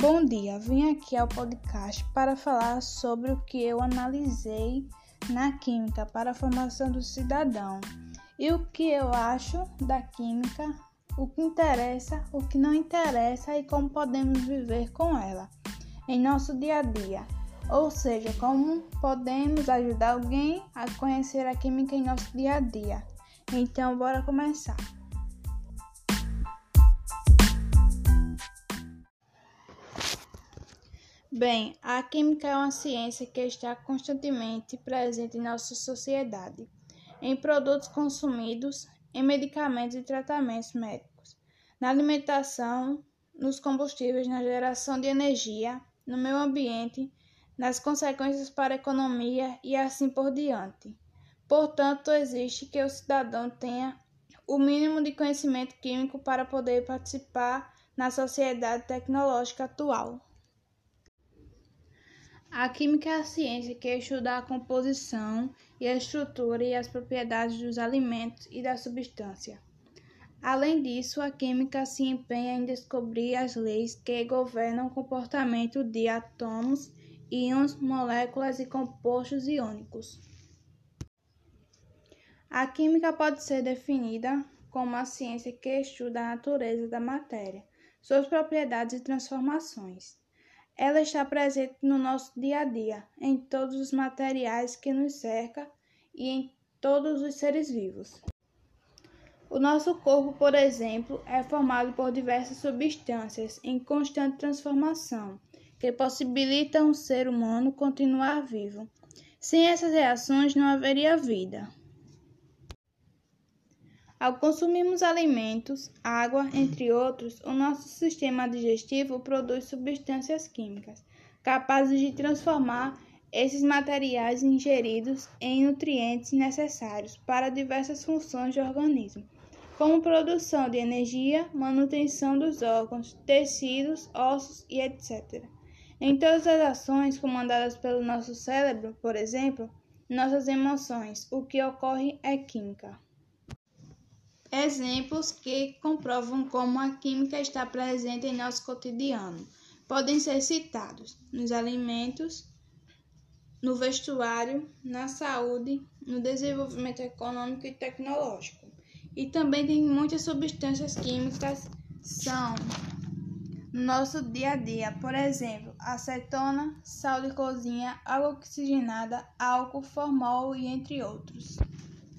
Bom dia, vim aqui ao podcast para falar sobre o que eu analisei na química para a formação do cidadão e o que eu acho da química, o que interessa, o que não interessa e como podemos viver com ela em nosso dia a dia. Ou seja, como podemos ajudar alguém a conhecer a química em nosso dia a dia. Então, bora começar. Bem, a química é uma ciência que está constantemente presente em nossa sociedade, em produtos consumidos, em medicamentos e tratamentos médicos, na alimentação, nos combustíveis, na geração de energia, no meio ambiente, nas consequências para a economia e assim por diante. Portanto, existe que o cidadão tenha o mínimo de conhecimento químico para poder participar na sociedade tecnológica atual. A química é a ciência que estuda a composição e a estrutura e as propriedades dos alimentos e da substância. Além disso, a química se empenha em descobrir as leis que governam o comportamento de átomos, íons, moléculas e compostos iônicos. A química pode ser definida como a ciência que estuda a natureza da matéria, suas propriedades e transformações. Ela está presente no nosso dia a dia, em todos os materiais que nos cercam e em todos os seres vivos. O nosso corpo, por exemplo, é formado por diversas substâncias em constante transformação, que possibilitam o ser humano continuar vivo. Sem essas reações não haveria vida. Ao consumirmos alimentos, água, entre outros, o nosso sistema digestivo produz substâncias químicas capazes de transformar esses materiais ingeridos em nutrientes necessários para diversas funções do organismo, como produção de energia, manutenção dos órgãos, tecidos, ossos e etc. Em todas as ações comandadas pelo nosso cérebro, por exemplo, nossas emoções, o que ocorre é química. Exemplos que comprovam como a química está presente em nosso cotidiano podem ser citados nos alimentos, no vestuário, na saúde, no desenvolvimento econômico e tecnológico. E também tem muitas substâncias químicas são no nosso dia a dia, por exemplo, acetona, sal de cozinha, água oxigenada, álcool, formol e entre outros.